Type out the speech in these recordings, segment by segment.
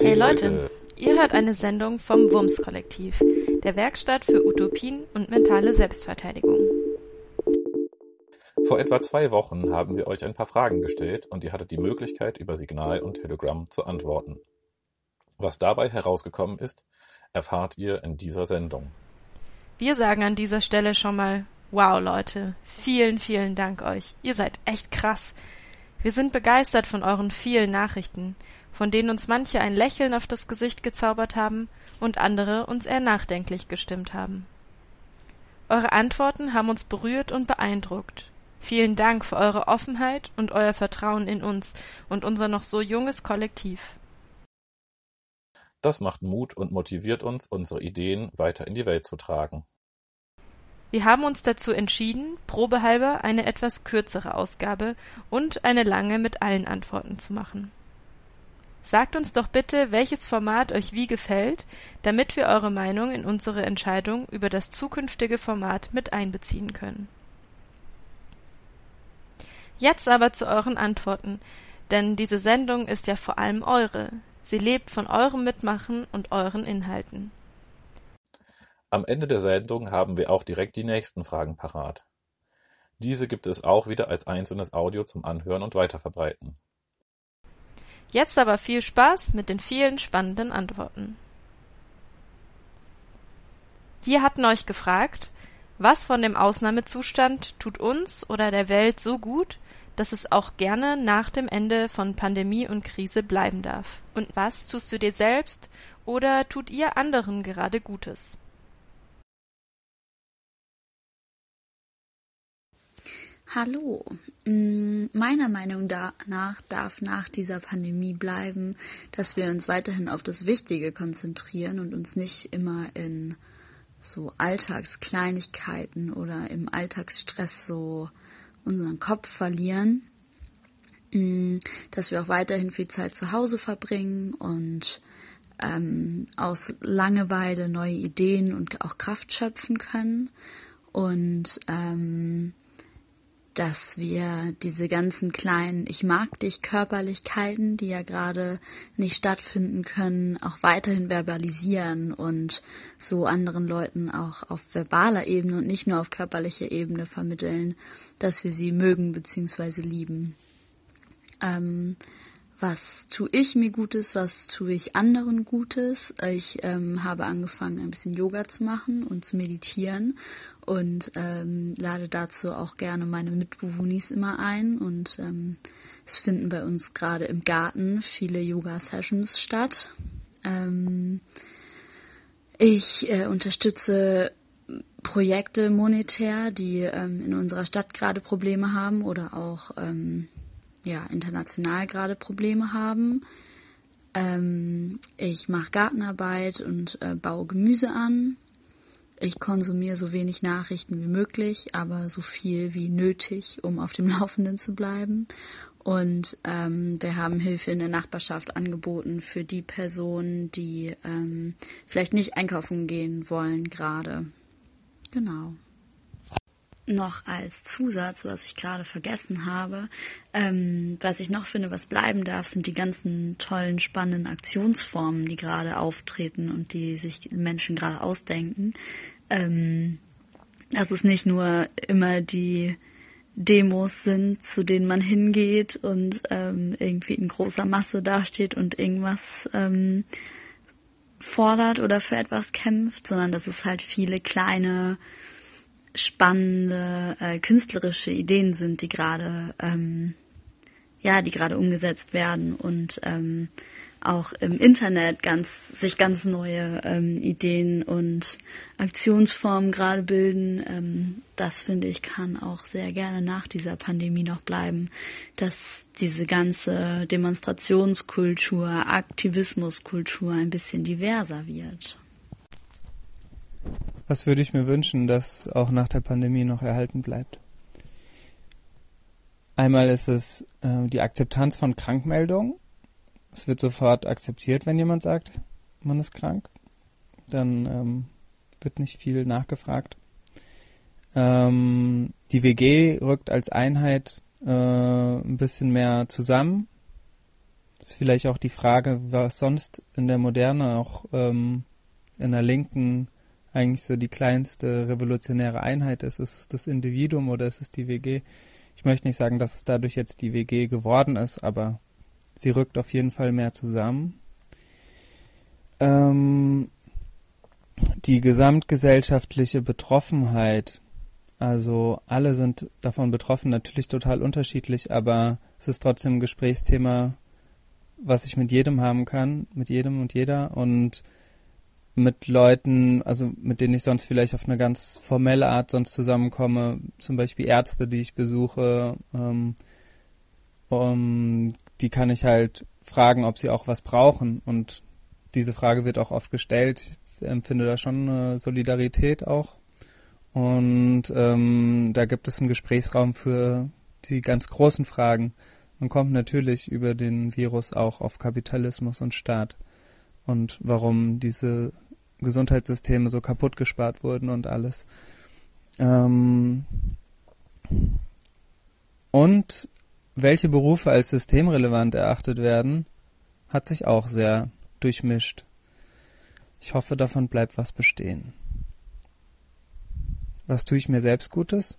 Hey Leute, ihr hört eine Sendung vom WUMS-Kollektiv, der Werkstatt für Utopien und mentale Selbstverteidigung. Vor etwa zwei Wochen haben wir euch ein paar Fragen gestellt und ihr hattet die Möglichkeit, über Signal und Telegram zu antworten. Was dabei herausgekommen ist, erfahrt ihr in dieser Sendung. Wir sagen an dieser Stelle schon mal, wow Leute, vielen, vielen Dank euch. Ihr seid echt krass. Wir sind begeistert von euren vielen Nachrichten, von denen uns manche ein Lächeln auf das Gesicht gezaubert haben und andere uns eher nachdenklich gestimmt haben. Eure Antworten haben uns berührt und beeindruckt. Vielen Dank für eure Offenheit und euer Vertrauen in uns und unser noch so junges Kollektiv. Das macht Mut und motiviert uns, unsere Ideen weiter in die Welt zu tragen. Wir haben uns dazu entschieden, probehalber eine etwas kürzere Ausgabe und eine lange mit allen Antworten zu machen. Sagt uns doch bitte, welches Format euch wie gefällt, damit wir eure Meinung in unsere Entscheidung über das zukünftige Format mit einbeziehen können. Jetzt aber zu euren Antworten, denn diese Sendung ist ja vor allem eure. Sie lebt von eurem Mitmachen und euren Inhalten. Am Ende der Sendung haben wir auch direkt die nächsten Fragen parat. Diese gibt es auch wieder als einzelnes Audio zum Anhören und Weiterverbreiten. Jetzt aber viel Spaß mit den vielen spannenden Antworten. Wir hatten euch gefragt, was von dem Ausnahmezustand tut uns oder der Welt so gut, dass es auch gerne nach dem Ende von Pandemie und Krise bleiben darf? Und was tust du dir selbst oder tut ihr anderen gerade Gutes? Hallo. Mm, meiner Meinung nach darf nach dieser Pandemie bleiben, dass wir uns weiterhin auf das Wichtige konzentrieren und uns nicht immer in so Alltagskleinigkeiten oder im Alltagsstress so unseren Kopf verlieren. Mm, dass wir auch weiterhin viel Zeit zu Hause verbringen und ähm, aus Langeweile neue Ideen und auch Kraft schöpfen können. Und ähm, dass wir diese ganzen kleinen Ich mag dich Körperlichkeiten, die ja gerade nicht stattfinden können, auch weiterhin verbalisieren und so anderen Leuten auch auf verbaler Ebene und nicht nur auf körperlicher Ebene vermitteln, dass wir sie mögen bzw. lieben. Ähm, was tue ich mir Gutes, was tue ich anderen Gutes. Ich ähm, habe angefangen, ein bisschen Yoga zu machen und zu meditieren und ähm, lade dazu auch gerne meine Mitbewohnis immer ein. Und ähm, es finden bei uns gerade im Garten viele Yoga-Sessions statt. Ähm, ich äh, unterstütze Projekte monetär, die ähm, in unserer Stadt gerade Probleme haben oder auch ähm, ja, international gerade Probleme haben. Ähm, ich mache Gartenarbeit und äh, baue Gemüse an. Ich konsumiere so wenig Nachrichten wie möglich, aber so viel wie nötig, um auf dem Laufenden zu bleiben. Und ähm, wir haben Hilfe in der Nachbarschaft angeboten für die Personen, die ähm, vielleicht nicht einkaufen gehen wollen gerade. Genau noch als Zusatz, was ich gerade vergessen habe. Ähm, was ich noch finde, was bleiben darf, sind die ganzen tollen, spannenden Aktionsformen, die gerade auftreten und die sich Menschen gerade ausdenken. Ähm, dass es nicht nur immer die Demos sind, zu denen man hingeht und ähm, irgendwie in großer Masse dasteht und irgendwas ähm, fordert oder für etwas kämpft, sondern dass es halt viele kleine spannende äh, künstlerische Ideen sind, die gerade ähm, ja, die gerade umgesetzt werden und ähm, auch im Internet ganz sich ganz neue ähm, Ideen und Aktionsformen gerade bilden. Ähm, das finde ich kann auch sehr gerne nach dieser Pandemie noch bleiben, dass diese ganze Demonstrationskultur, Aktivismuskultur ein bisschen diverser wird. Was würde ich mir wünschen, dass auch nach der Pandemie noch erhalten bleibt? Einmal ist es äh, die Akzeptanz von Krankmeldungen. Es wird sofort akzeptiert, wenn jemand sagt, man ist krank. Dann ähm, wird nicht viel nachgefragt. Ähm, die WG rückt als Einheit äh, ein bisschen mehr zusammen. Das ist vielleicht auch die Frage, was sonst in der Moderne auch ähm, in der Linken eigentlich so die kleinste revolutionäre Einheit ist. Ist es das Individuum oder ist es die WG? Ich möchte nicht sagen, dass es dadurch jetzt die WG geworden ist, aber sie rückt auf jeden Fall mehr zusammen. Ähm, die gesamtgesellschaftliche Betroffenheit, also alle sind davon betroffen, natürlich total unterschiedlich, aber es ist trotzdem ein Gesprächsthema, was ich mit jedem haben kann, mit jedem und jeder und mit Leuten, also mit denen ich sonst vielleicht auf eine ganz formelle Art sonst zusammenkomme, zum Beispiel Ärzte, die ich besuche, ähm, um, die kann ich halt fragen, ob sie auch was brauchen und diese Frage wird auch oft gestellt. Ich empfinde da schon eine Solidarität auch und ähm, da gibt es einen Gesprächsraum für die ganz großen Fragen. Man kommt natürlich über den Virus auch auf Kapitalismus und Staat und warum diese Gesundheitssysteme so kaputt gespart wurden und alles. Ähm und welche Berufe als systemrelevant erachtet werden, hat sich auch sehr durchmischt. Ich hoffe, davon bleibt was bestehen. Was tue ich mir selbst Gutes?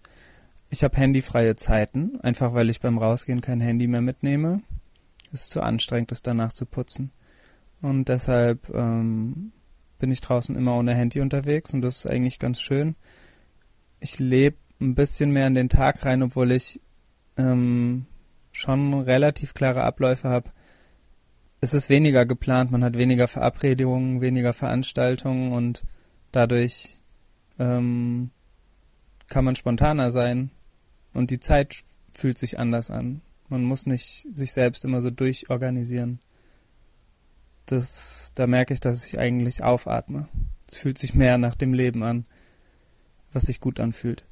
Ich habe handyfreie Zeiten, einfach weil ich beim Rausgehen kein Handy mehr mitnehme. Es ist zu anstrengend, es danach zu putzen. Und deshalb ähm, bin ich draußen immer ohne Handy unterwegs und das ist eigentlich ganz schön. Ich lebe ein bisschen mehr in den Tag rein, obwohl ich ähm, schon relativ klare Abläufe habe. Es ist weniger geplant, man hat weniger Verabredungen, weniger Veranstaltungen und dadurch ähm, kann man spontaner sein und die Zeit fühlt sich anders an. Man muss nicht sich selbst immer so durchorganisieren das, da merke ich, dass ich eigentlich aufatme. Es fühlt sich mehr nach dem Leben an, was sich gut anfühlt.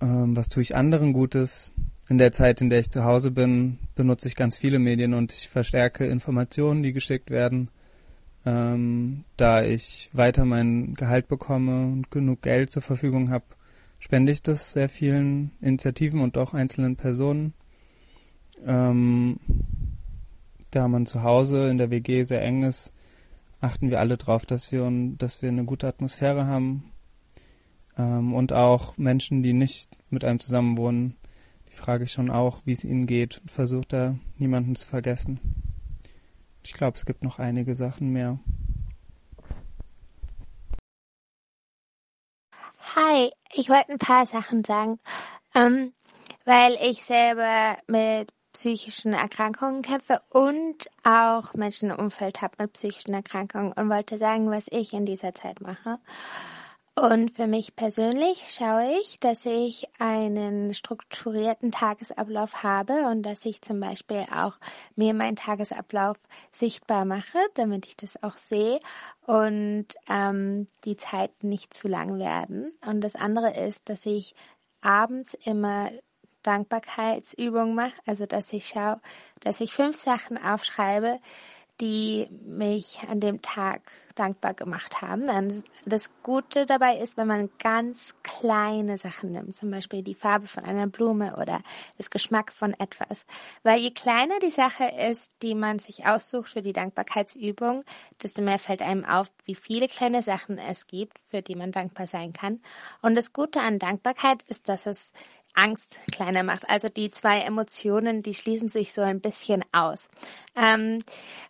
Ähm, was tue ich anderen Gutes? In der Zeit, in der ich zu Hause bin, benutze ich ganz viele Medien und ich verstärke Informationen, die geschickt werden. Ähm, da ich weiter mein Gehalt bekomme und genug Geld zur Verfügung habe, spende ich das sehr vielen Initiativen und auch einzelnen Personen. Ähm, da man zu Hause in der WG sehr eng ist, achten wir alle darauf, dass wir, dass wir eine gute Atmosphäre haben. Ähm, und auch Menschen, die nicht mit einem zusammen wohnen, die frage ich schon auch, wie es ihnen geht und versuche da niemanden zu vergessen. Ich glaube, es gibt noch einige Sachen mehr. Hi, ich wollte ein paar Sachen sagen, ähm, weil ich selber mit psychischen Erkrankungen kämpfe und auch Menschen im Umfeld habe mit psychischen Erkrankungen und wollte sagen, was ich in dieser Zeit mache. Und für mich persönlich schaue ich, dass ich einen strukturierten Tagesablauf habe und dass ich zum Beispiel auch mir meinen Tagesablauf sichtbar mache, damit ich das auch sehe und ähm, die Zeiten nicht zu lang werden. Und das andere ist, dass ich abends immer Dankbarkeitsübung mache, also dass ich schaue, dass ich fünf Sachen aufschreibe, die mich an dem Tag dankbar gemacht haben. Dann das Gute dabei ist, wenn man ganz kleine Sachen nimmt, zum Beispiel die Farbe von einer Blume oder das Geschmack von etwas. Weil je kleiner die Sache ist, die man sich aussucht für die Dankbarkeitsübung, desto mehr fällt einem auf, wie viele kleine Sachen es gibt, für die man dankbar sein kann. Und das Gute an Dankbarkeit ist, dass es Angst kleiner macht. Also die zwei Emotionen, die schließen sich so ein bisschen aus. Ähm,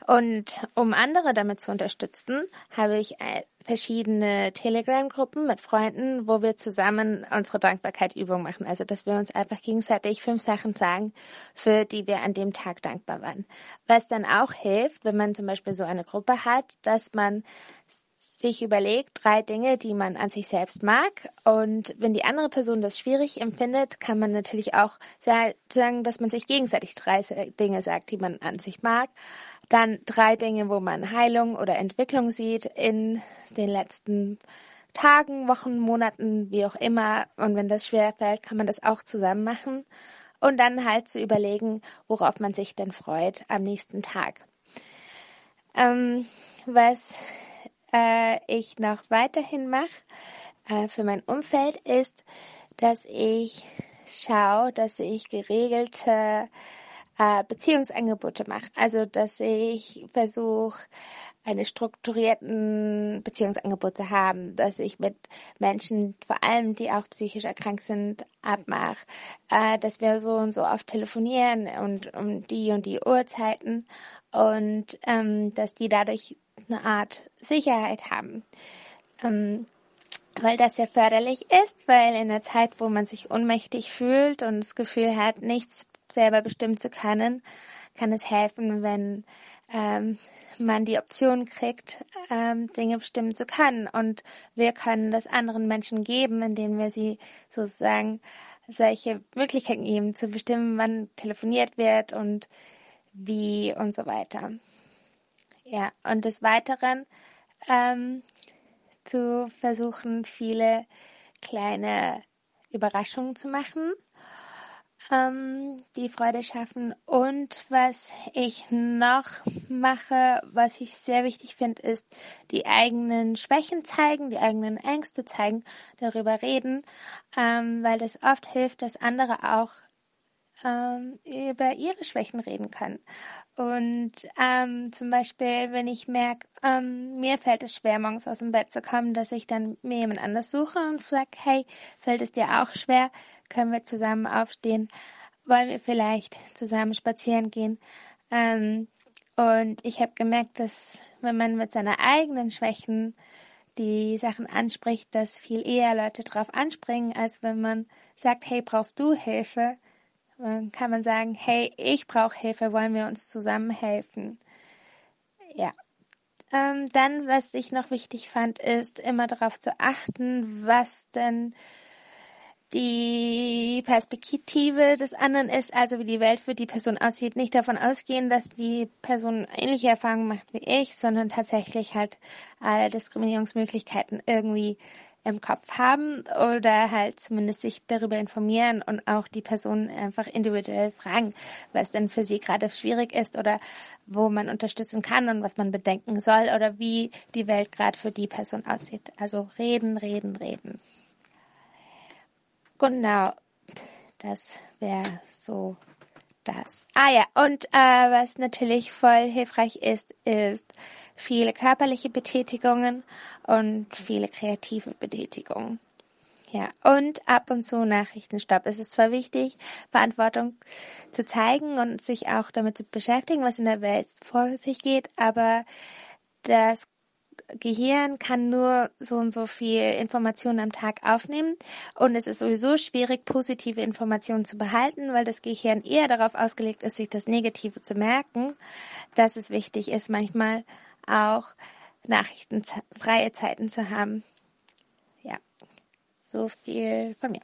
und um andere damit zu unterstützen, habe ich äh, verschiedene Telegram-Gruppen mit Freunden, wo wir zusammen unsere Dankbarkeit-Übung machen. Also dass wir uns einfach gegenseitig fünf Sachen sagen, für die wir an dem Tag dankbar waren. Was dann auch hilft, wenn man zum Beispiel so eine Gruppe hat, dass man sich überlegt, drei Dinge, die man an sich selbst mag. Und wenn die andere Person das schwierig empfindet, kann man natürlich auch sagen, dass man sich gegenseitig drei Dinge sagt, die man an sich mag. Dann drei Dinge, wo man Heilung oder Entwicklung sieht in den letzten Tagen, Wochen, Monaten, wie auch immer. Und wenn das schwer fällt, kann man das auch zusammen machen. Und dann halt zu überlegen, worauf man sich denn freut am nächsten Tag. Ähm, was äh, ich noch weiterhin mache äh, für mein Umfeld, ist, dass ich schaue, dass ich geregelte äh, Beziehungsangebote mache. Also, dass ich versuche, eine strukturierten Beziehungsangebot zu haben, dass ich mit Menschen, vor allem die auch psychisch erkrankt sind, abmache, äh, dass wir so und so oft telefonieren und um die und die Uhrzeiten und ähm, dass die dadurch eine Art Sicherheit haben. Ähm, weil das sehr förderlich ist, weil in der Zeit, wo man sich ohnmächtig fühlt und das Gefühl hat, nichts selber bestimmen zu können, kann es helfen, wenn ähm, man die Option kriegt, ähm, Dinge bestimmen zu können. Und wir können das anderen Menschen geben, indem wir sie sozusagen solche Möglichkeiten geben, zu bestimmen, wann telefoniert wird und wie und so weiter. Ja, und des Weiteren ähm, zu versuchen, viele kleine Überraschungen zu machen ähm, die Freude schaffen. Und was ich noch mache, was ich sehr wichtig finde, ist die eigenen Schwächen zeigen, die eigenen Ängste zeigen, darüber reden, ähm, weil das oft hilft, dass andere auch ähm, über ihre Schwächen reden können. Und ähm, zum Beispiel, wenn ich merke, ähm, mir fällt es schwer, morgens aus dem Bett zu kommen, dass ich dann mir jemand anders suche und sage, hey, fällt es dir auch schwer? können wir zusammen aufstehen, wollen wir vielleicht zusammen spazieren gehen. Ähm, und ich habe gemerkt, dass wenn man mit seiner eigenen Schwächen die Sachen anspricht, dass viel eher Leute drauf anspringen, als wenn man sagt, hey, brauchst du Hilfe? Dann kann man sagen, hey, ich brauche Hilfe, wollen wir uns zusammen helfen? Ja. Ähm, dann, was ich noch wichtig fand, ist immer darauf zu achten, was denn die Perspektive des anderen ist, also wie die Welt für die Person aussieht, nicht davon ausgehen, dass die Person ähnliche Erfahrungen macht wie ich, sondern tatsächlich halt alle Diskriminierungsmöglichkeiten irgendwie im Kopf haben oder halt zumindest sich darüber informieren und auch die Person einfach individuell fragen, was denn für sie gerade schwierig ist oder wo man unterstützen kann und was man bedenken soll oder wie die Welt gerade für die Person aussieht. Also reden, reden, reden. Genau, das wäre so das. Ah ja, und äh, was natürlich voll hilfreich ist, ist viele körperliche Betätigungen und viele kreative Betätigungen. Ja, und ab und zu Nachrichtenstopp. Es ist zwar wichtig, Verantwortung zu zeigen und sich auch damit zu beschäftigen, was in der Welt vor sich geht, aber das Gehirn kann nur so und so viel Informationen am Tag aufnehmen und es ist sowieso schwierig, positive Informationen zu behalten, weil das Gehirn eher darauf ausgelegt ist, sich das Negative zu merken, dass es wichtig ist, manchmal auch nachrichtenfreie Zeiten zu haben. Ja, so viel von mir.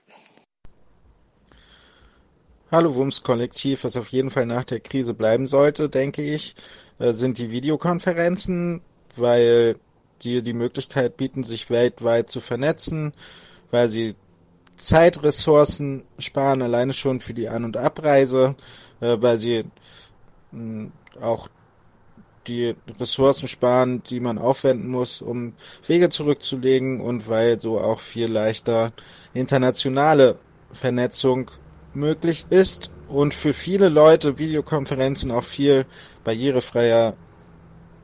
Hallo Wums Kollektiv, was auf jeden Fall nach der Krise bleiben sollte, denke ich, äh, sind die Videokonferenzen, weil die die Möglichkeit bieten, sich weltweit zu vernetzen, weil sie Zeitressourcen sparen, alleine schon für die An- und Abreise, äh, weil sie mh, auch die Ressourcen sparen, die man aufwenden muss, um Wege zurückzulegen und weil so auch viel leichter internationale Vernetzung möglich ist und für viele Leute Videokonferenzen auch viel barrierefreier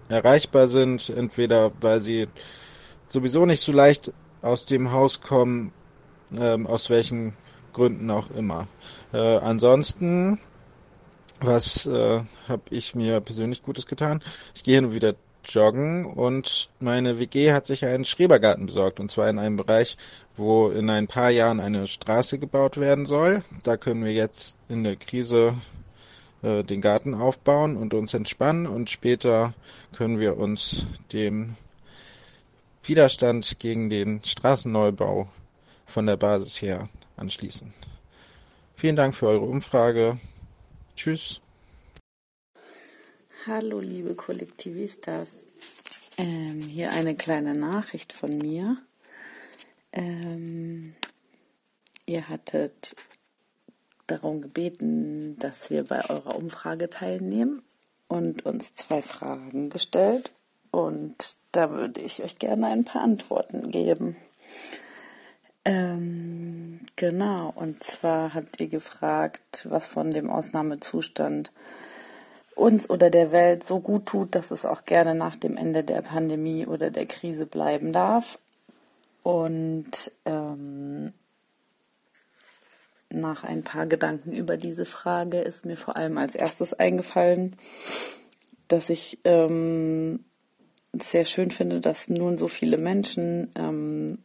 erreichbar sind, entweder weil sie sowieso nicht so leicht aus dem Haus kommen, ähm, aus welchen Gründen auch immer. Äh, ansonsten, was äh, habe ich mir persönlich Gutes getan? Ich gehe nur wieder joggen und meine WG hat sich einen Schrebergarten besorgt und zwar in einem Bereich, wo in ein paar Jahren eine Straße gebaut werden soll. Da können wir jetzt in der Krise äh, den Garten aufbauen und uns entspannen und später können wir uns dem Widerstand gegen den Straßenneubau von der Basis her anschließen. Vielen Dank für eure Umfrage. Tschüss. Hallo liebe Kollektivistas. Ähm, hier eine kleine Nachricht von mir. Ähm, ihr hattet darum gebeten, dass wir bei eurer Umfrage teilnehmen und uns zwei Fragen gestellt. Und da würde ich euch gerne ein paar Antworten geben. Ähm, Genau, und zwar habt ihr gefragt, was von dem Ausnahmezustand uns oder der Welt so gut tut, dass es auch gerne nach dem Ende der Pandemie oder der Krise bleiben darf. Und ähm, nach ein paar Gedanken über diese Frage ist mir vor allem als erstes eingefallen, dass ich ähm, sehr schön finde, dass nun so viele Menschen ähm,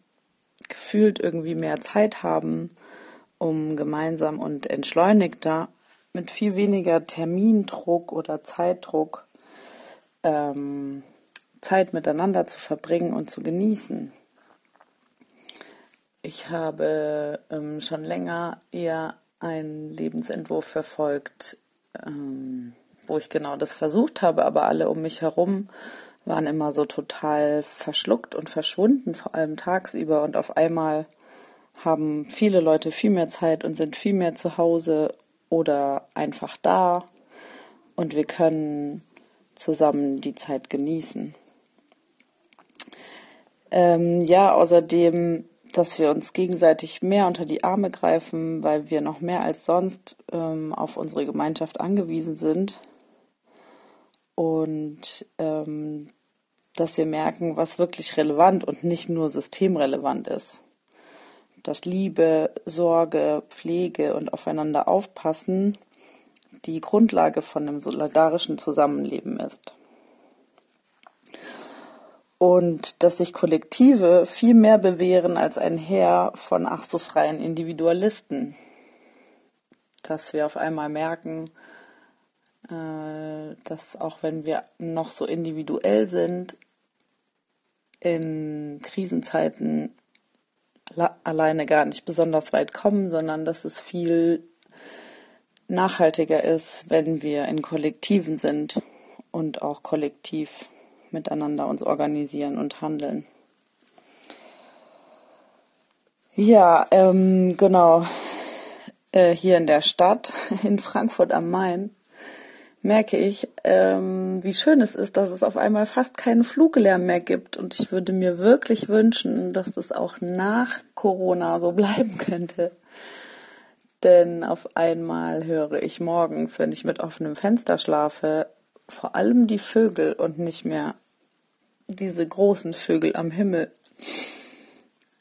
gefühlt irgendwie mehr Zeit haben, um gemeinsam und entschleunigter mit viel weniger Termindruck oder Zeitdruck ähm, Zeit miteinander zu verbringen und zu genießen. Ich habe ähm, schon länger eher einen Lebensentwurf verfolgt, ähm, wo ich genau das versucht habe, aber alle um mich herum waren immer so total verschluckt und verschwunden, vor allem tagsüber. Und auf einmal haben viele Leute viel mehr Zeit und sind viel mehr zu Hause oder einfach da. Und wir können zusammen die Zeit genießen. Ähm, ja, außerdem, dass wir uns gegenseitig mehr unter die Arme greifen, weil wir noch mehr als sonst ähm, auf unsere Gemeinschaft angewiesen sind und ähm, dass wir merken, was wirklich relevant und nicht nur systemrelevant ist. Dass Liebe, Sorge, Pflege und aufeinander aufpassen die Grundlage von einem solidarischen Zusammenleben ist. Und dass sich Kollektive viel mehr bewähren als ein Heer von ach so freien Individualisten. Dass wir auf einmal merken, dass auch wenn wir noch so individuell sind, in Krisenzeiten alleine gar nicht besonders weit kommen, sondern dass es viel nachhaltiger ist, wenn wir in Kollektiven sind und auch kollektiv miteinander uns organisieren und handeln. Ja, ähm, genau. Äh, hier in der Stadt, in Frankfurt am Main, merke ich, ähm, wie schön es ist, dass es auf einmal fast keinen Fluglärm mehr gibt. Und ich würde mir wirklich wünschen, dass es auch nach Corona so bleiben könnte. Denn auf einmal höre ich morgens, wenn ich mit offenem Fenster schlafe, vor allem die Vögel und nicht mehr diese großen Vögel am Himmel.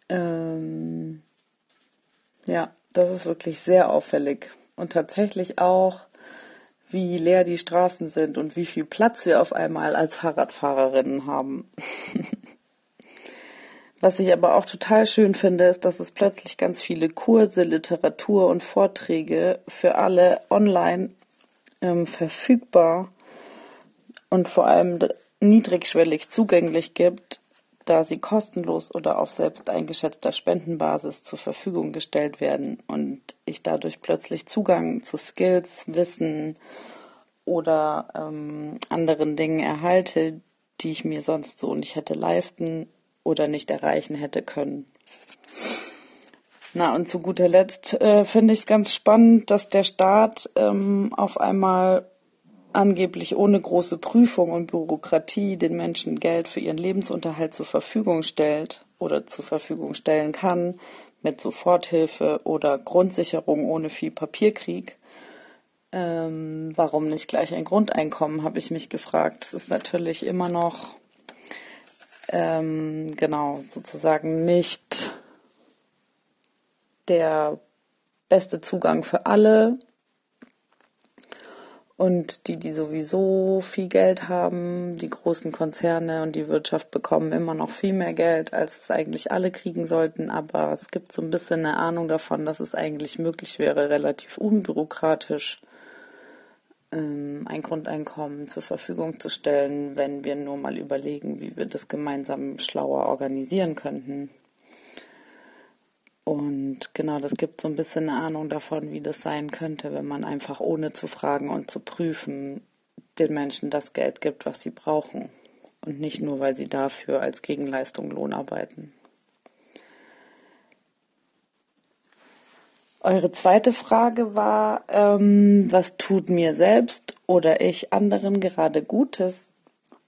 Ähm, ja, das ist wirklich sehr auffällig. Und tatsächlich auch wie leer die Straßen sind und wie viel Platz wir auf einmal als Fahrradfahrerinnen haben. Was ich aber auch total schön finde, ist, dass es plötzlich ganz viele Kurse, Literatur und Vorträge für alle online ähm, verfügbar und vor allem niedrigschwellig zugänglich gibt, da sie kostenlos oder auf selbst eingeschätzter Spendenbasis zur Verfügung gestellt werden und ich dadurch plötzlich Zugang zu Skills, Wissen oder ähm, anderen Dingen erhalte, die ich mir sonst so nicht hätte leisten oder nicht erreichen hätte können. Na, und zu guter Letzt äh, finde ich es ganz spannend, dass der Staat ähm, auf einmal angeblich ohne große Prüfung und Bürokratie den Menschen Geld für ihren Lebensunterhalt zur Verfügung stellt oder zur Verfügung stellen kann, mit Soforthilfe oder Grundsicherung ohne viel Papierkrieg. Ähm, warum nicht gleich ein Grundeinkommen, habe ich mich gefragt. Das ist natürlich immer noch, ähm, genau, sozusagen nicht der beste Zugang für alle, und die, die sowieso viel Geld haben, die großen Konzerne und die Wirtschaft bekommen immer noch viel mehr Geld, als es eigentlich alle kriegen sollten. Aber es gibt so ein bisschen eine Ahnung davon, dass es eigentlich möglich wäre, relativ unbürokratisch ähm, ein Grundeinkommen zur Verfügung zu stellen, wenn wir nur mal überlegen, wie wir das gemeinsam schlauer organisieren könnten. Und genau, das gibt so ein bisschen eine Ahnung davon, wie das sein könnte, wenn man einfach ohne zu fragen und zu prüfen den Menschen das Geld gibt, was sie brauchen. Und nicht nur, weil sie dafür als Gegenleistung Lohn arbeiten. Eure zweite Frage war, ähm, was tut mir selbst oder ich anderen gerade Gutes?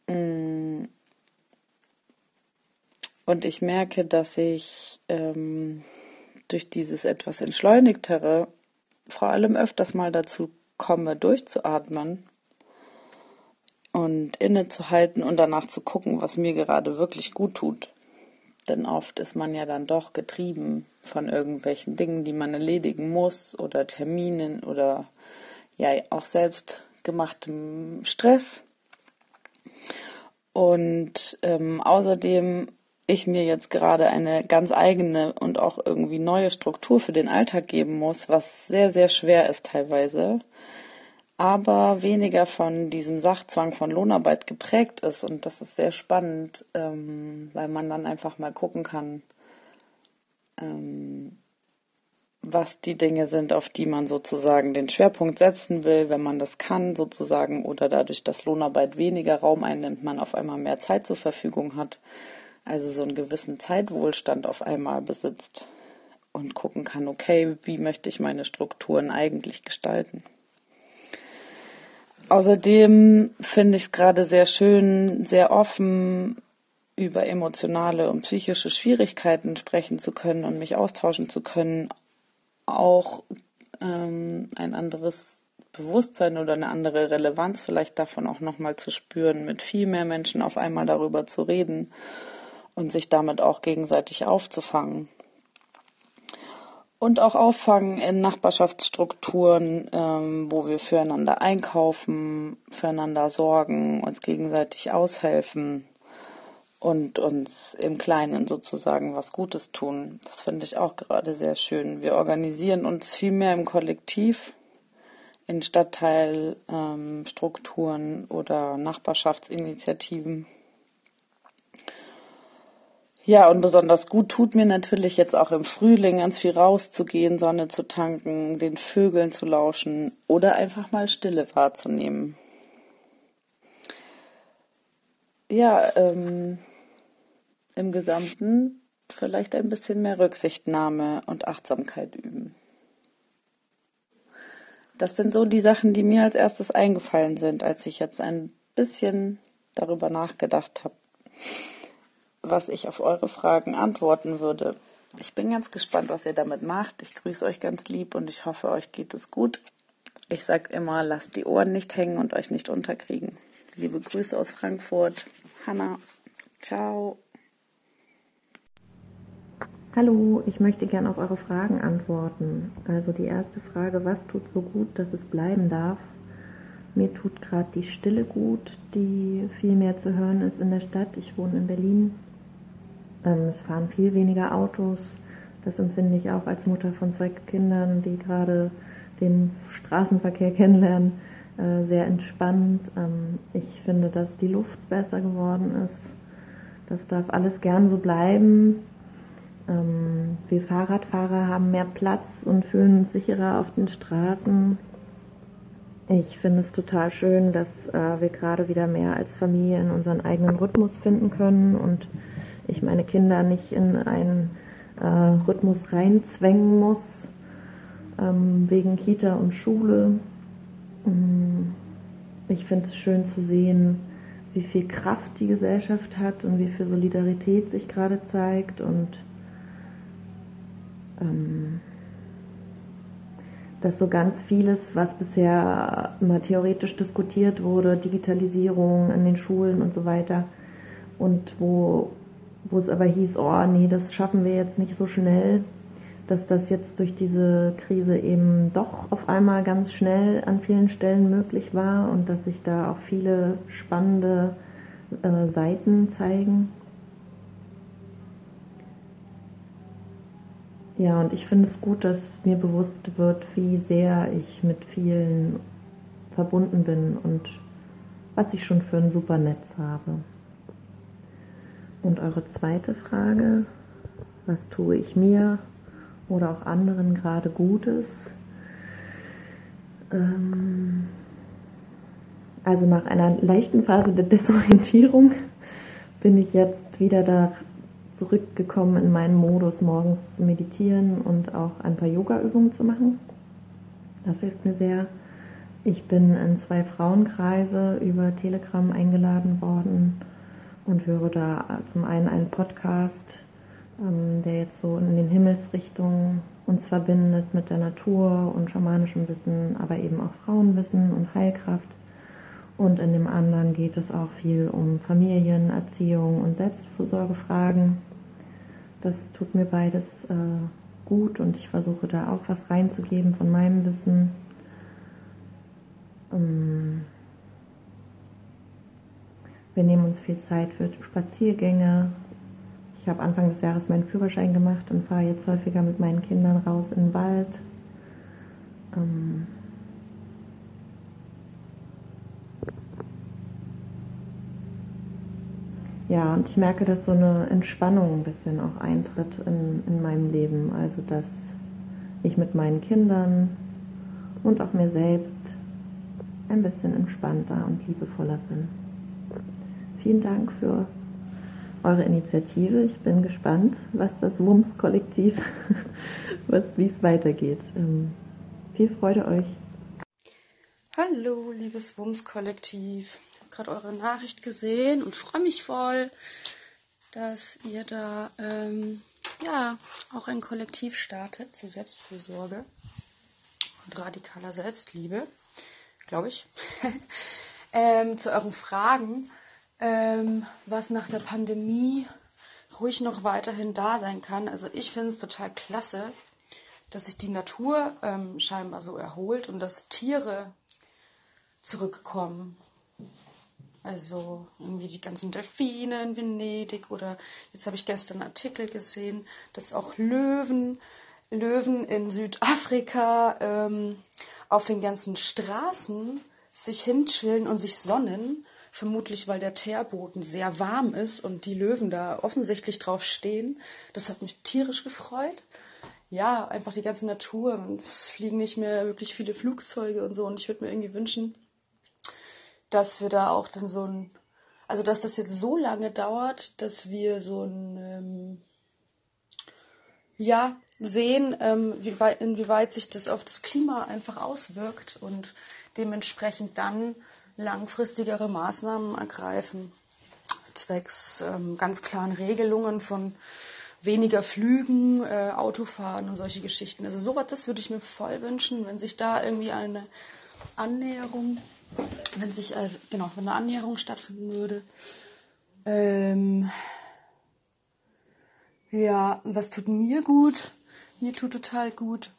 Mm. Und ich merke, dass ich ähm, durch dieses etwas entschleunigtere vor allem öfters mal dazu komme, durchzuatmen und innezuhalten und danach zu gucken, was mir gerade wirklich gut tut. Denn oft ist man ja dann doch getrieben von irgendwelchen Dingen, die man erledigen muss oder Terminen oder ja auch selbst gemachtem Stress. Und ähm, außerdem ich mir jetzt gerade eine ganz eigene und auch irgendwie neue Struktur für den Alltag geben muss, was sehr, sehr schwer ist teilweise, aber weniger von diesem Sachzwang von Lohnarbeit geprägt ist. Und das ist sehr spannend, ähm, weil man dann einfach mal gucken kann, ähm, was die Dinge sind, auf die man sozusagen den Schwerpunkt setzen will, wenn man das kann sozusagen oder dadurch, dass Lohnarbeit weniger Raum einnimmt, man auf einmal mehr Zeit zur Verfügung hat also so einen gewissen Zeitwohlstand auf einmal besitzt und gucken kann, okay, wie möchte ich meine Strukturen eigentlich gestalten. Außerdem finde ich es gerade sehr schön, sehr offen über emotionale und psychische Schwierigkeiten sprechen zu können und mich austauschen zu können, auch ähm, ein anderes Bewusstsein oder eine andere Relevanz vielleicht davon auch nochmal zu spüren, mit viel mehr Menschen auf einmal darüber zu reden und sich damit auch gegenseitig aufzufangen. Und auch auffangen in Nachbarschaftsstrukturen, ähm, wo wir füreinander einkaufen, füreinander sorgen, uns gegenseitig aushelfen und uns im Kleinen sozusagen was Gutes tun. Das finde ich auch gerade sehr schön. Wir organisieren uns viel mehr im Kollektiv, in Stadtteilstrukturen ähm, oder Nachbarschaftsinitiativen. Ja, und besonders gut tut mir natürlich jetzt auch im Frühling ganz viel rauszugehen, Sonne zu tanken, den Vögeln zu lauschen oder einfach mal Stille wahrzunehmen. Ja, ähm, im Gesamten vielleicht ein bisschen mehr Rücksichtnahme und Achtsamkeit üben. Das sind so die Sachen, die mir als erstes eingefallen sind, als ich jetzt ein bisschen darüber nachgedacht habe was ich auf eure Fragen antworten würde. Ich bin ganz gespannt, was ihr damit macht. Ich grüße euch ganz lieb und ich hoffe, euch geht es gut. Ich sage immer, lasst die Ohren nicht hängen und euch nicht unterkriegen. Liebe Grüße aus Frankfurt. Hanna. Ciao. Hallo, ich möchte gern auf eure Fragen antworten. Also die erste Frage, was tut so gut, dass es bleiben darf? Mir tut gerade die Stille gut, die viel mehr zu hören ist in der Stadt. Ich wohne in Berlin es fahren viel weniger Autos. Das empfinde ich auch als Mutter von zwei Kindern, die gerade den Straßenverkehr kennenlernen, äh, sehr entspannt. Ähm, ich finde, dass die Luft besser geworden ist. Das darf alles gern so bleiben. Ähm, wir Fahrradfahrer haben mehr Platz und fühlen uns sicherer auf den Straßen. Ich finde es total schön, dass äh, wir gerade wieder mehr als Familie in unseren eigenen Rhythmus finden können und ich meine Kinder nicht in einen äh, Rhythmus reinzwängen muss, ähm, wegen Kita und Schule. Mm, ich finde es schön zu sehen, wie viel Kraft die Gesellschaft hat und wie viel Solidarität sich gerade zeigt und ähm, dass so ganz vieles, was bisher immer theoretisch diskutiert wurde, Digitalisierung an den Schulen und so weiter, und wo wo es aber hieß, oh nee, das schaffen wir jetzt nicht so schnell, dass das jetzt durch diese Krise eben doch auf einmal ganz schnell an vielen Stellen möglich war und dass sich da auch viele spannende äh, Seiten zeigen. Ja, und ich finde es gut, dass mir bewusst wird, wie sehr ich mit vielen verbunden bin und was ich schon für ein super Netz habe. Und eure zweite Frage, was tue ich mir oder auch anderen gerade Gutes? Ähm, also nach einer leichten Phase der Desorientierung bin ich jetzt wieder da zurückgekommen in meinen Modus, morgens zu meditieren und auch ein paar Yoga-Übungen zu machen. Das hilft mir sehr. Ich bin in zwei Frauenkreise über Telegram eingeladen worden und höre da zum einen einen Podcast ähm, der jetzt so in den Himmelsrichtungen uns verbindet mit der Natur und schamanischem Wissen, aber eben auch Frauenwissen und Heilkraft. Und in dem anderen geht es auch viel um Familien, Erziehung und Selbstfürsorgefragen. Das tut mir beides äh, gut und ich versuche da auch was reinzugeben von meinem Wissen. Ähm wir nehmen uns viel Zeit für Spaziergänge. Ich habe Anfang des Jahres meinen Führerschein gemacht und fahre jetzt häufiger mit meinen Kindern raus in den Wald. Ähm ja, und ich merke, dass so eine Entspannung ein bisschen auch eintritt in, in meinem Leben. Also, dass ich mit meinen Kindern und auch mir selbst ein bisschen entspannter und liebevoller bin. Vielen Dank für eure Initiative. Ich bin gespannt, was das WUMS-Kollektiv, wie es weitergeht. Ähm, viel Freude euch. Hallo, liebes WUMS-Kollektiv. Ich habe gerade eure Nachricht gesehen und freue mich voll, dass ihr da ähm, ja auch ein Kollektiv startet zur Selbstfürsorge und radikaler Selbstliebe, glaube ich. ähm, zu euren Fragen ähm, was nach der Pandemie ruhig noch weiterhin da sein kann. Also ich finde es total klasse, dass sich die Natur ähm, scheinbar so erholt und dass Tiere zurückkommen. Also irgendwie die ganzen Delfine in Venedig oder jetzt habe ich gestern einen Artikel gesehen, dass auch Löwen, Löwen in Südafrika ähm, auf den ganzen Straßen sich hinchillen und sich sonnen vermutlich weil der Teerboden sehr warm ist und die Löwen da offensichtlich drauf stehen. Das hat mich tierisch gefreut. Ja, einfach die ganze Natur. Es fliegen nicht mehr wirklich viele Flugzeuge und so. Und ich würde mir irgendwie wünschen, dass wir da auch dann so ein, also dass das jetzt so lange dauert, dass wir so ein, ähm, ja, sehen, ähm, wie weit, inwieweit sich das auf das Klima einfach auswirkt und dementsprechend dann langfristigere Maßnahmen ergreifen, zwecks ähm, ganz klaren Regelungen von weniger Flügen, äh, Autofahren und solche Geschichten. Also sowas, das würde ich mir voll wünschen, wenn sich da irgendwie eine Annäherung, wenn sich, äh, genau, wenn eine Annäherung stattfinden würde. Ähm, ja, was tut mir gut? Mir tut total gut,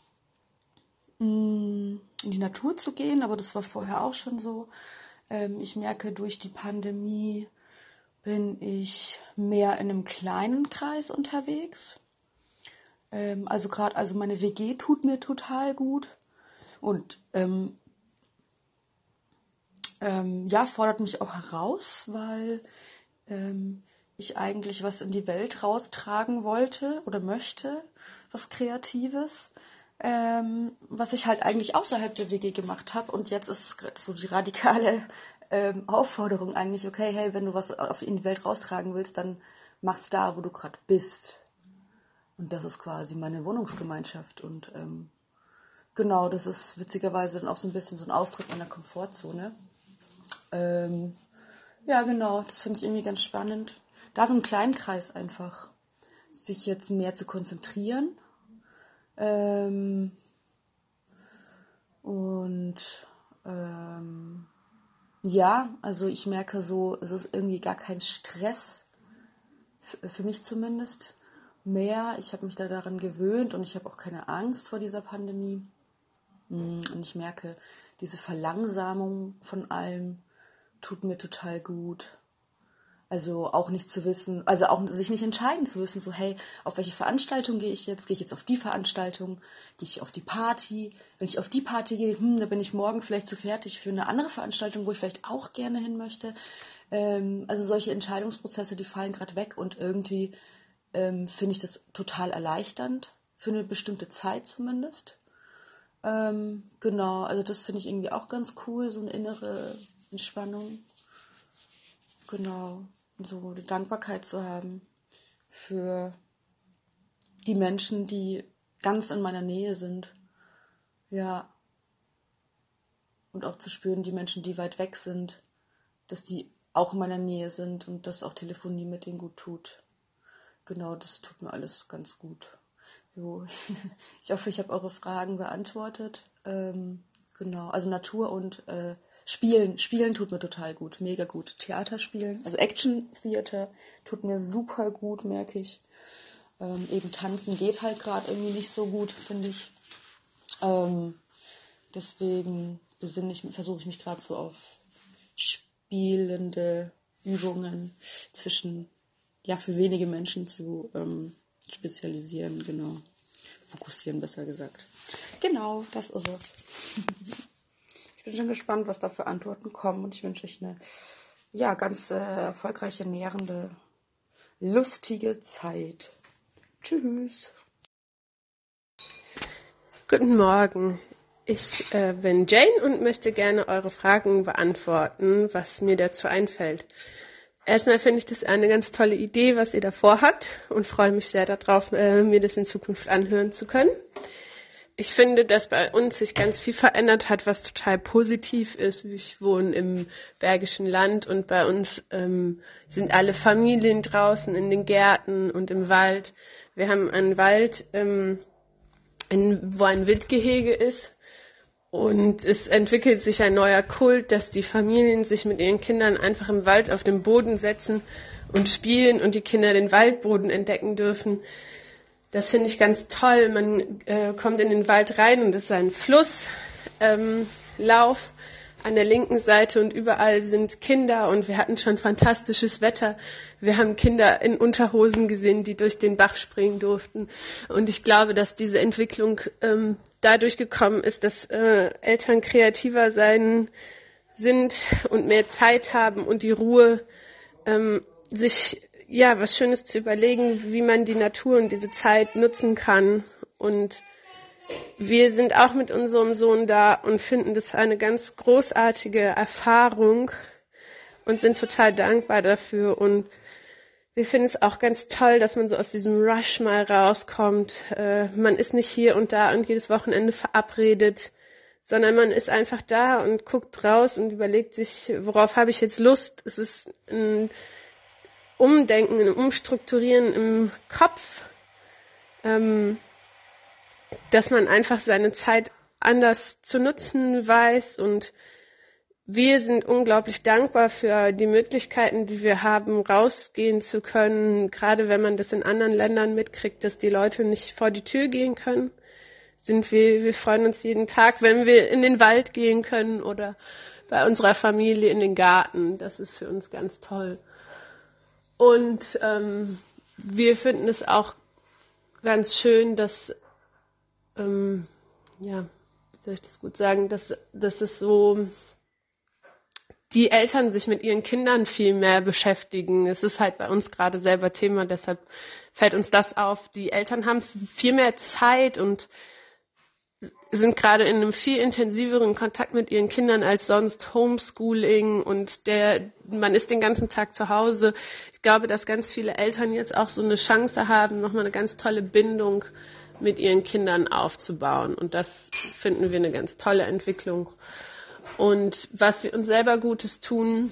mm, in die Natur zu gehen, aber das war vorher auch schon so. Ähm, ich merke, durch die Pandemie bin ich mehr in einem kleinen Kreis unterwegs. Ähm, also gerade, also meine WG tut mir total gut und ähm, ähm, ja, fordert mich auch heraus, weil ähm, ich eigentlich was in die Welt raustragen wollte oder möchte, was Kreatives ähm, was ich halt eigentlich außerhalb der WG gemacht habe. Und jetzt ist so die radikale ähm, Aufforderung eigentlich, okay, hey, wenn du was auf in die Welt raustragen willst, dann mach's da, wo du gerade bist. Und das ist quasi meine Wohnungsgemeinschaft. Und ähm, genau, das ist witzigerweise dann auch so ein bisschen so ein Austritt meiner Komfortzone. Ähm, ja, genau, das finde ich irgendwie ganz spannend. Da so einen kleinen Kreis einfach, sich jetzt mehr zu konzentrieren ähm, und ähm, ja, also ich merke so, es ist irgendwie gar kein Stress, für mich zumindest, mehr. Ich habe mich da daran gewöhnt und ich habe auch keine Angst vor dieser Pandemie. Mm, und ich merke, diese Verlangsamung von allem tut mir total gut. Also auch nicht zu wissen, also auch sich nicht entscheiden zu wissen, so hey, auf welche Veranstaltung gehe ich jetzt? Gehe ich jetzt auf die Veranstaltung? Gehe ich auf die Party? Wenn ich auf die Party gehe, hm, da bin ich morgen vielleicht zu fertig für eine andere Veranstaltung, wo ich vielleicht auch gerne hin möchte. Ähm, also solche Entscheidungsprozesse, die fallen gerade weg und irgendwie ähm, finde ich das total erleichternd, für eine bestimmte Zeit zumindest. Ähm, genau, also das finde ich irgendwie auch ganz cool, so eine innere Entspannung. Genau so die Dankbarkeit zu haben für die Menschen, die ganz in meiner Nähe sind. Ja. Und auch zu spüren, die Menschen, die weit weg sind, dass die auch in meiner Nähe sind und dass auch Telefonie mit denen gut tut. genau, das tut mir alles ganz gut. Jo. Ich hoffe, ich habe eure Fragen beantwortet. Ähm, genau, also Natur und äh, Spielen. Spielen tut mir total gut, mega gut. Theater spielen, also Action Theater tut mir super gut, merke ich. Ähm, eben tanzen geht halt gerade irgendwie nicht so gut, finde ich. Ähm, deswegen ich, versuche ich mich gerade so auf spielende Übungen zwischen, ja, für wenige Menschen zu ähm, spezialisieren, genau. Fokussieren, besser gesagt. Genau, das ist es. ich bin schon gespannt, was da für Antworten kommen und ich wünsche euch eine, ja, ganz äh, erfolgreiche, nährende, lustige Zeit. Tschüss. Guten Morgen. Ich äh, bin Jane und möchte gerne eure Fragen beantworten, was mir dazu einfällt. Erstmal finde ich das eine ganz tolle Idee, was ihr davor habt und freue mich sehr darauf, äh, mir das in Zukunft anhören zu können. Ich finde, dass bei uns sich ganz viel verändert hat, was total positiv ist. Ich wohne im Bergischen Land und bei uns ähm, sind alle Familien draußen in den Gärten und im Wald. Wir haben einen Wald, ähm, in, wo ein Wildgehege ist und es entwickelt sich ein neuer Kult, dass die Familien sich mit ihren Kindern einfach im Wald auf den Boden setzen und spielen und die Kinder den Waldboden entdecken dürfen. Das finde ich ganz toll. Man äh, kommt in den Wald rein und es ist ein Flusslauf ähm, an der linken Seite und überall sind Kinder und wir hatten schon fantastisches Wetter. Wir haben Kinder in Unterhosen gesehen, die durch den Bach springen durften. Und ich glaube, dass diese Entwicklung ähm, dadurch gekommen ist, dass äh, Eltern kreativer sein sind und mehr Zeit haben und die Ruhe, ähm, sich ja was Schönes zu überlegen, wie man die Natur und diese Zeit nutzen kann und wir sind auch mit unserem Sohn da und finden das eine ganz großartige Erfahrung und sind total dankbar dafür. Und wir finden es auch ganz toll, dass man so aus diesem Rush mal rauskommt. Äh, man ist nicht hier und da und jedes Wochenende verabredet, sondern man ist einfach da und guckt raus und überlegt sich, worauf habe ich jetzt Lust. Es ist ein Umdenken, ein Umstrukturieren im Kopf. Ähm, dass man einfach seine Zeit anders zu nutzen weiß und wir sind unglaublich dankbar für die Möglichkeiten, die wir haben, rausgehen zu können. Gerade wenn man das in anderen Ländern mitkriegt, dass die Leute nicht vor die Tür gehen können, sind wir, wir freuen uns jeden Tag, wenn wir in den Wald gehen können oder bei unserer Familie in den Garten. Das ist für uns ganz toll. Und ähm, wir finden es auch ganz schön, dass ähm, ja, wie soll ich das gut sagen, dass, dass es so, die Eltern sich mit ihren Kindern viel mehr beschäftigen. Es ist halt bei uns gerade selber Thema, deshalb fällt uns das auf. Die Eltern haben viel mehr Zeit und sind gerade in einem viel intensiveren Kontakt mit ihren Kindern als sonst Homeschooling und der man ist den ganzen Tag zu Hause. Ich glaube, dass ganz viele Eltern jetzt auch so eine Chance haben, nochmal eine ganz tolle Bindung mit ihren Kindern aufzubauen. Und das finden wir eine ganz tolle Entwicklung. Und was wir uns selber Gutes tun,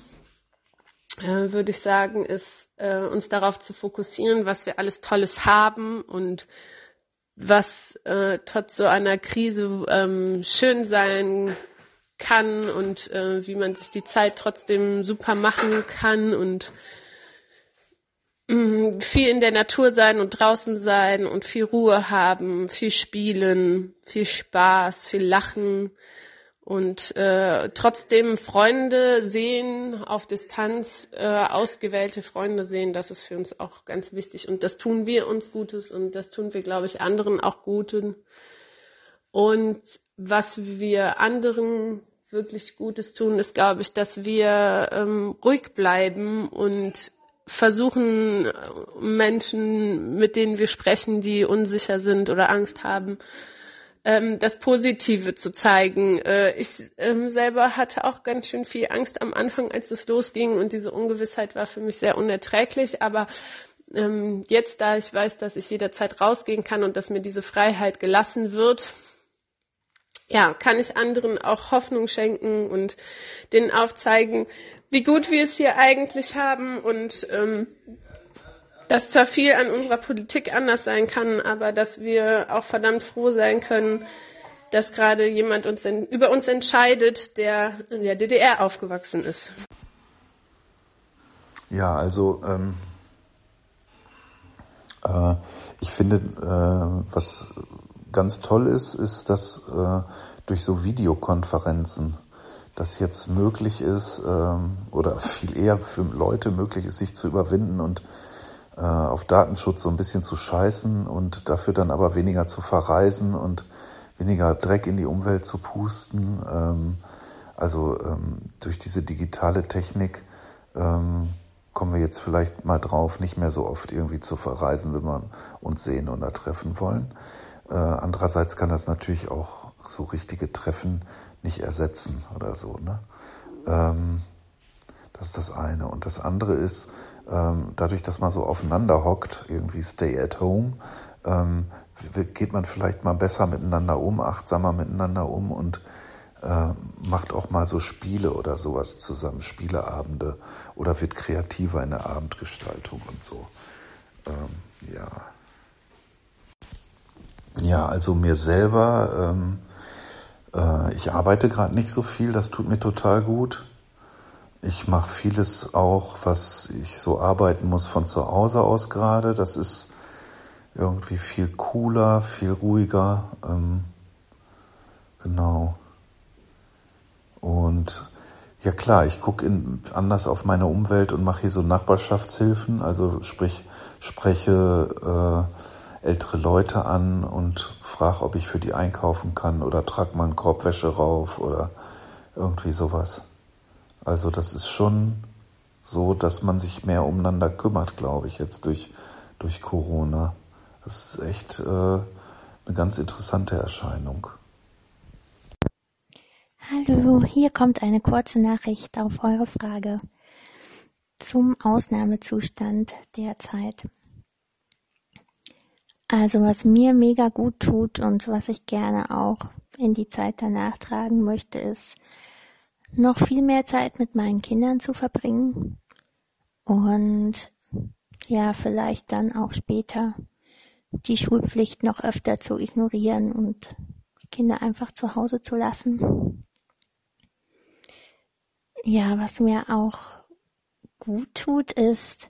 äh, würde ich sagen, ist, äh, uns darauf zu fokussieren, was wir alles Tolles haben und was äh, trotz so einer Krise ähm, schön sein kann und äh, wie man sich die Zeit trotzdem super machen kann und Mm, viel in der Natur sein und draußen sein und viel Ruhe haben, viel spielen, viel Spaß, viel Lachen und äh, trotzdem Freunde sehen auf Distanz, äh, ausgewählte Freunde sehen, das ist für uns auch ganz wichtig und das tun wir uns Gutes und das tun wir, glaube ich, anderen auch Guten. Und was wir anderen wirklich Gutes tun, ist, glaube ich, dass wir ähm, ruhig bleiben und versuchen Menschen, mit denen wir sprechen, die unsicher sind oder Angst haben, ähm, das Positive zu zeigen. Äh, ich ähm, selber hatte auch ganz schön viel Angst am Anfang, als es losging und diese Ungewissheit war für mich sehr unerträglich, aber ähm, jetzt, da ich weiß, dass ich jederzeit rausgehen kann und dass mir diese Freiheit gelassen wird, ja, kann ich anderen auch Hoffnung schenken und denen aufzeigen, wie gut wir es hier eigentlich haben und ähm, dass zwar viel an unserer Politik anders sein kann, aber dass wir auch verdammt froh sein können, dass gerade jemand uns in, über uns entscheidet, der in der DDR aufgewachsen ist. Ja, also ähm, äh, ich finde, äh, was ganz toll ist, ist, dass äh, durch so Videokonferenzen das jetzt möglich ist ähm, oder viel eher für Leute möglich ist, sich zu überwinden und auf Datenschutz so ein bisschen zu scheißen und dafür dann aber weniger zu verreisen und weniger Dreck in die Umwelt zu pusten. Ähm, also ähm, durch diese digitale Technik ähm, kommen wir jetzt vielleicht mal drauf, nicht mehr so oft irgendwie zu verreisen, wenn wir uns sehen oder treffen wollen. Äh, andererseits kann das natürlich auch so richtige Treffen nicht ersetzen oder so. Ne? Ähm, das ist das eine. Und das andere ist, ähm, dadurch, dass man so aufeinander hockt, irgendwie stay at home, ähm, geht man vielleicht mal besser miteinander um, achtsamer miteinander um und äh, macht auch mal so Spiele oder sowas zusammen, Spieleabende oder wird kreativer in der Abendgestaltung und so. Ähm, ja. Ja, also mir selber, ähm, äh, ich arbeite gerade nicht so viel, das tut mir total gut. Ich mache vieles auch, was ich so arbeiten muss von zu Hause aus gerade. Das ist irgendwie viel cooler, viel ruhiger. Ähm, genau. Und ja klar, ich gucke anders auf meine Umwelt und mache hier so Nachbarschaftshilfen, also sprich spreche äh, ältere Leute an und frage, ob ich für die einkaufen kann oder trage mal einen Korb Wäsche rauf oder irgendwie sowas. Also das ist schon so, dass man sich mehr umeinander kümmert, glaube ich, jetzt durch, durch Corona. Das ist echt äh, eine ganz interessante Erscheinung. Hallo, hier kommt eine kurze Nachricht auf eure Frage zum Ausnahmezustand derzeit. Also was mir mega gut tut und was ich gerne auch in die Zeit danach tragen möchte, ist noch viel mehr Zeit mit meinen Kindern zu verbringen und ja, vielleicht dann auch später die Schulpflicht noch öfter zu ignorieren und Kinder einfach zu Hause zu lassen. Ja, was mir auch gut tut, ist,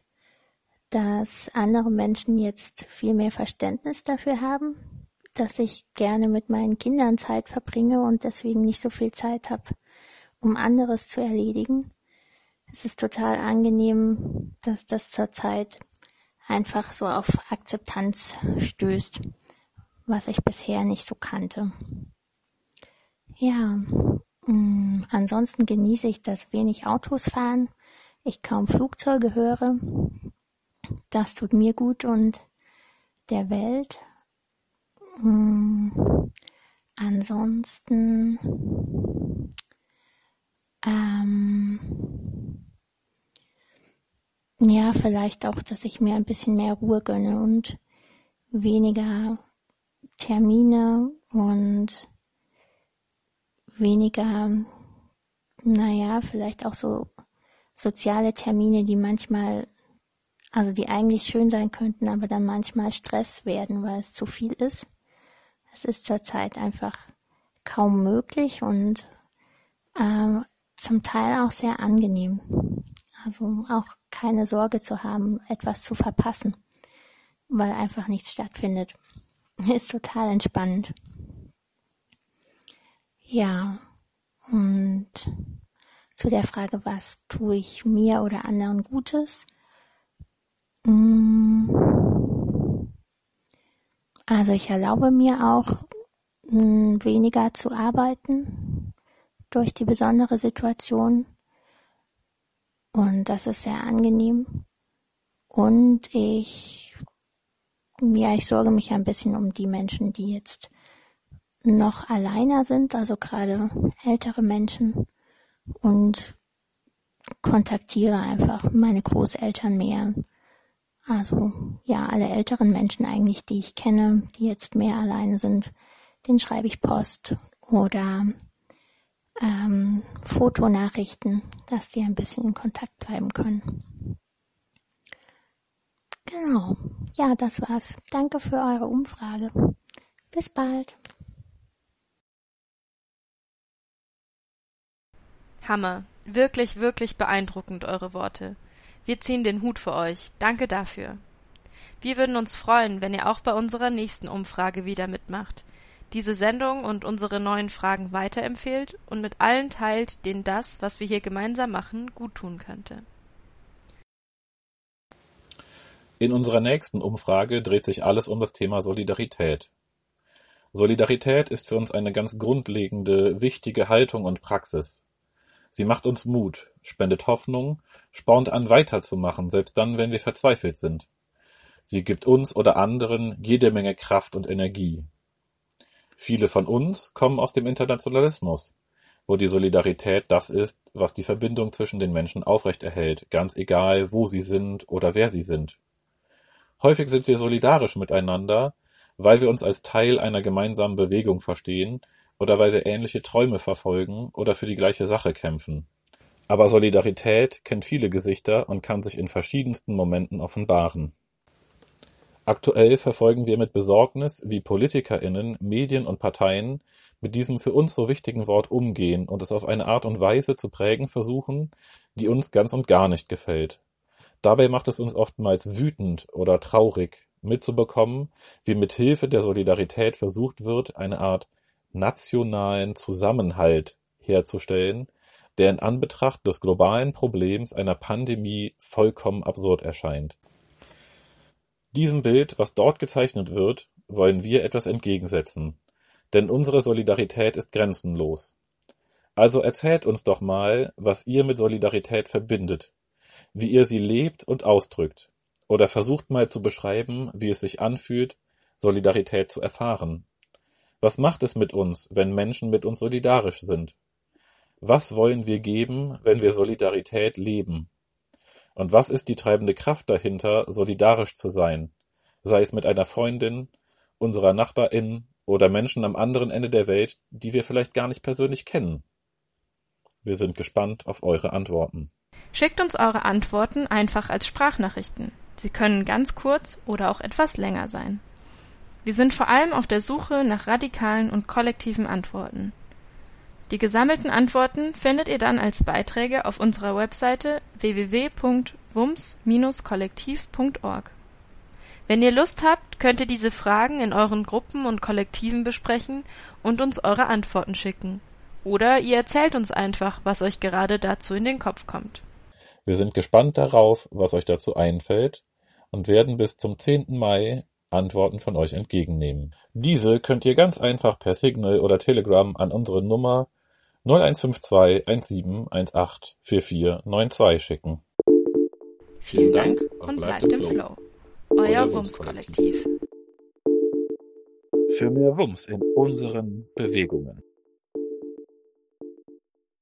dass andere Menschen jetzt viel mehr Verständnis dafür haben, dass ich gerne mit meinen Kindern Zeit verbringe und deswegen nicht so viel Zeit habe, um anderes zu erledigen. Es ist total angenehm, dass das zurzeit einfach so auf Akzeptanz stößt, was ich bisher nicht so kannte. Ja, Mm, ansonsten genieße ich das wenig Autos fahren, ich kaum Flugzeuge höre. Das tut mir gut und der Welt. Mm, ansonsten ähm, ja, vielleicht auch, dass ich mir ein bisschen mehr Ruhe gönne und weniger Termine und weniger, naja, vielleicht auch so soziale Termine, die manchmal, also die eigentlich schön sein könnten, aber dann manchmal Stress werden, weil es zu viel ist. Es ist zurzeit einfach kaum möglich und äh, zum Teil auch sehr angenehm. Also auch keine Sorge zu haben, etwas zu verpassen, weil einfach nichts stattfindet. Ist total entspannend. Ja, und zu der Frage, was tue ich mir oder anderen Gutes? Mm. Also ich erlaube mir auch mm, weniger zu arbeiten durch die besondere Situation. Und das ist sehr angenehm. Und ich, ja, ich sorge mich ein bisschen um die Menschen, die jetzt noch alleiner sind, also gerade ältere Menschen und kontaktiere einfach meine Großeltern mehr. Also ja, alle älteren Menschen eigentlich, die ich kenne, die jetzt mehr alleine sind, den schreibe ich Post oder ähm, Fotonachrichten, dass die ein bisschen in Kontakt bleiben können. Genau. Ja, das war's. Danke für eure Umfrage. Bis bald. Hammer. Wirklich, wirklich beeindruckend eure Worte. Wir ziehen den Hut für euch. Danke dafür. Wir würden uns freuen, wenn ihr auch bei unserer nächsten Umfrage wieder mitmacht, diese Sendung und unsere neuen Fragen weiterempfehlt und mit allen teilt, denen das, was wir hier gemeinsam machen, gut tun könnte. In unserer nächsten Umfrage dreht sich alles um das Thema Solidarität. Solidarität ist für uns eine ganz grundlegende, wichtige Haltung und Praxis. Sie macht uns Mut, spendet Hoffnung, spornt an weiterzumachen, selbst dann, wenn wir verzweifelt sind. Sie gibt uns oder anderen jede Menge Kraft und Energie. Viele von uns kommen aus dem Internationalismus, wo die Solidarität das ist, was die Verbindung zwischen den Menschen aufrechterhält, ganz egal, wo sie sind oder wer sie sind. Häufig sind wir solidarisch miteinander, weil wir uns als Teil einer gemeinsamen Bewegung verstehen oder weil wir ähnliche Träume verfolgen oder für die gleiche Sache kämpfen. Aber Solidarität kennt viele Gesichter und kann sich in verschiedensten Momenten offenbaren. Aktuell verfolgen wir mit Besorgnis, wie PolitikerInnen, Medien und Parteien mit diesem für uns so wichtigen Wort umgehen und es auf eine Art und Weise zu prägen versuchen, die uns ganz und gar nicht gefällt. Dabei macht es uns oftmals wütend oder traurig, mitzubekommen, wie mit Hilfe der Solidarität versucht wird, eine Art nationalen Zusammenhalt herzustellen, der in Anbetracht des globalen Problems einer Pandemie vollkommen absurd erscheint. Diesem Bild, was dort gezeichnet wird, wollen wir etwas entgegensetzen, denn unsere Solidarität ist grenzenlos. Also erzählt uns doch mal, was ihr mit Solidarität verbindet, wie ihr sie lebt und ausdrückt, oder versucht mal zu beschreiben, wie es sich anfühlt, Solidarität zu erfahren. Was macht es mit uns, wenn Menschen mit uns solidarisch sind? Was wollen wir geben, wenn wir Solidarität leben? Und was ist die treibende Kraft dahinter, solidarisch zu sein? Sei es mit einer Freundin, unserer Nachbarin oder Menschen am anderen Ende der Welt, die wir vielleicht gar nicht persönlich kennen. Wir sind gespannt auf eure Antworten. Schickt uns eure Antworten einfach als Sprachnachrichten. Sie können ganz kurz oder auch etwas länger sein. Wir sind vor allem auf der Suche nach radikalen und kollektiven Antworten. Die gesammelten Antworten findet ihr dann als Beiträge auf unserer Webseite www.wums-kollektiv.org. Wenn ihr Lust habt, könnt ihr diese Fragen in euren Gruppen und Kollektiven besprechen und uns eure Antworten schicken. Oder ihr erzählt uns einfach, was euch gerade dazu in den Kopf kommt. Wir sind gespannt darauf, was euch dazu einfällt und werden bis zum 10. Mai Antworten von euch entgegennehmen. Diese könnt ihr ganz einfach per Signal oder Telegram an unsere Nummer 0152 17 18 4492 schicken. Vielen Dank und bleibt im Flow. Euer Wumms-Kollektiv. Für mehr Wumms in unseren Bewegungen.